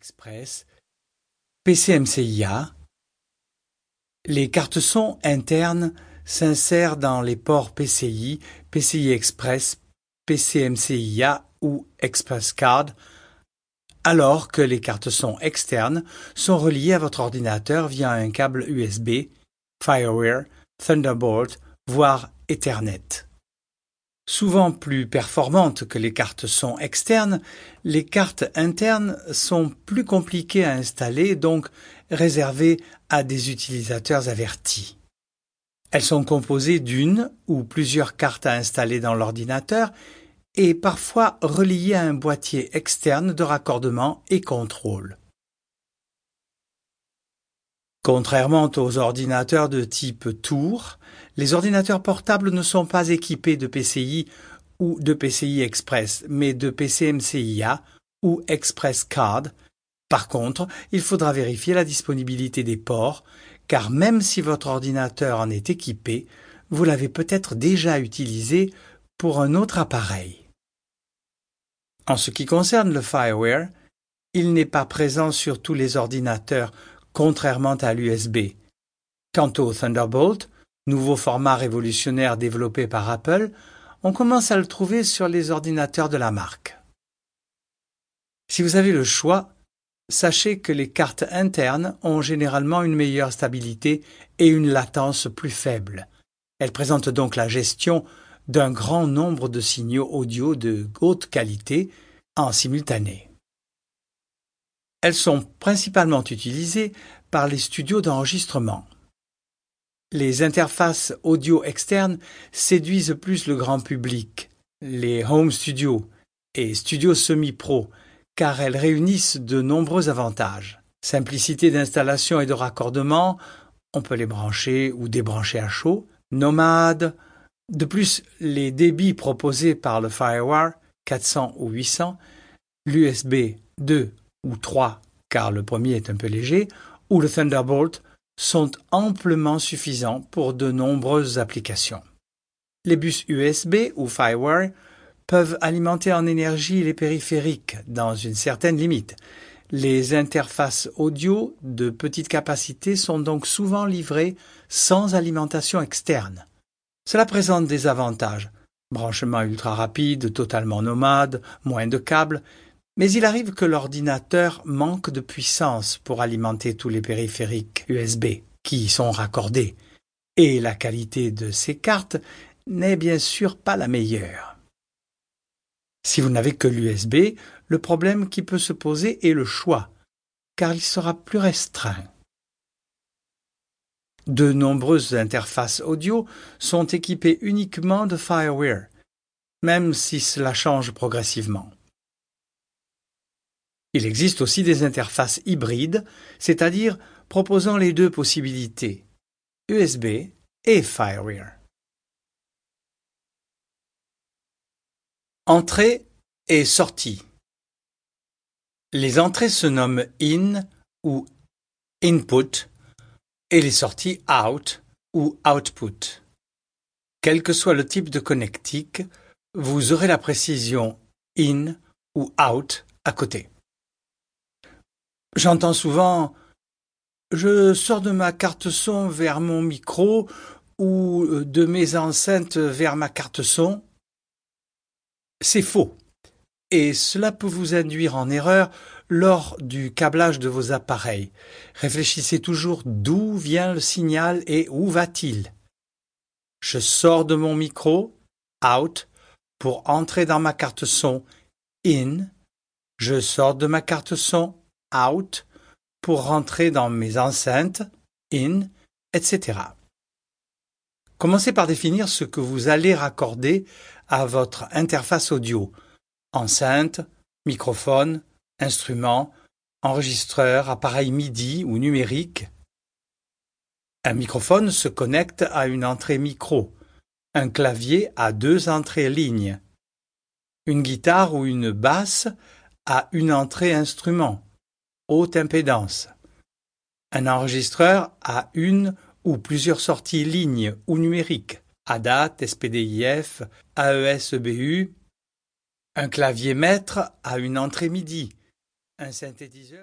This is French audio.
Express, PCMCIA. Les cartes son internes s'insèrent dans les ports PCI, PCI Express, PCMCIA ou Express Card, alors que les cartes son externes sont reliées à votre ordinateur via un câble USB, Firewire, Thunderbolt, voire Ethernet. Souvent plus performantes que les cartes son externes, les cartes internes sont plus compliquées à installer, donc réservées à des utilisateurs avertis. Elles sont composées d'une ou plusieurs cartes à installer dans l'ordinateur et parfois reliées à un boîtier externe de raccordement et contrôle. Contrairement aux ordinateurs de type Tour, les ordinateurs portables ne sont pas équipés de PCI ou de PCI Express, mais de PCMCIA ou Express Card. Par contre, il faudra vérifier la disponibilité des ports, car même si votre ordinateur en est équipé, vous l'avez peut-être déjà utilisé pour un autre appareil. En ce qui concerne le Fireware, il n'est pas présent sur tous les ordinateurs, contrairement à l'USB. Quant au Thunderbolt, nouveau format révolutionnaire développé par Apple, on commence à le trouver sur les ordinateurs de la marque. Si vous avez le choix, sachez que les cartes internes ont généralement une meilleure stabilité et une latence plus faible. Elles présentent donc la gestion d'un grand nombre de signaux audio de haute qualité en simultané. Elles sont principalement utilisées par les studios d'enregistrement. Les interfaces audio externes séduisent plus le grand public, les home studios et studios semi-pro, car elles réunissent de nombreux avantages. Simplicité d'installation et de raccordement, on peut les brancher ou débrancher à chaud, nomade. De plus, les débits proposés par le Firewire 400 ou 800, l'USB 2 ou 3 car le premier est un peu léger, ou le Thunderbolt sont amplement suffisants pour de nombreuses applications. Les bus USB ou Firewire peuvent alimenter en énergie les périphériques dans une certaine limite. Les interfaces audio de petite capacité sont donc souvent livrées sans alimentation externe. Cela présente des avantages. Branchement ultra rapide, totalement nomade, moins de câbles, mais il arrive que l'ordinateur manque de puissance pour alimenter tous les périphériques USB qui y sont raccordés, et la qualité de ces cartes n'est bien sûr pas la meilleure. Si vous n'avez que l'USB, le problème qui peut se poser est le choix, car il sera plus restreint. De nombreuses interfaces audio sont équipées uniquement de Firewire, même si cela change progressivement. Il existe aussi des interfaces hybrides, c'est-à-dire proposant les deux possibilités, USB et Firewire. Entrée et sortie. Les entrées se nomment in ou input et les sorties out ou output. Quel que soit le type de connectique, vous aurez la précision in ou out à côté. J'entends souvent je sors de ma carte son vers mon micro ou euh, de mes enceintes vers ma carte son. C'est faux. Et cela peut vous induire en erreur lors du câblage de vos appareils. Réfléchissez toujours d'où vient le signal et où va-t-il. Je sors de mon micro, out, pour entrer dans ma carte son, in. Je sors de ma carte son, out pour rentrer dans mes enceintes, in, etc. Commencez par définir ce que vous allez raccorder à votre interface audio. Enceinte, microphone, instrument, enregistreur, appareil MIDI ou numérique. Un microphone se connecte à une entrée micro. Un clavier a deux entrées lignes. Une guitare ou une basse a une entrée instrument haute impédance. Un enregistreur a une ou plusieurs sorties lignes ou numériques, ADAT, SPDIF, AES-EBU. Un clavier maître a une entrée MIDI. Un synthétiseur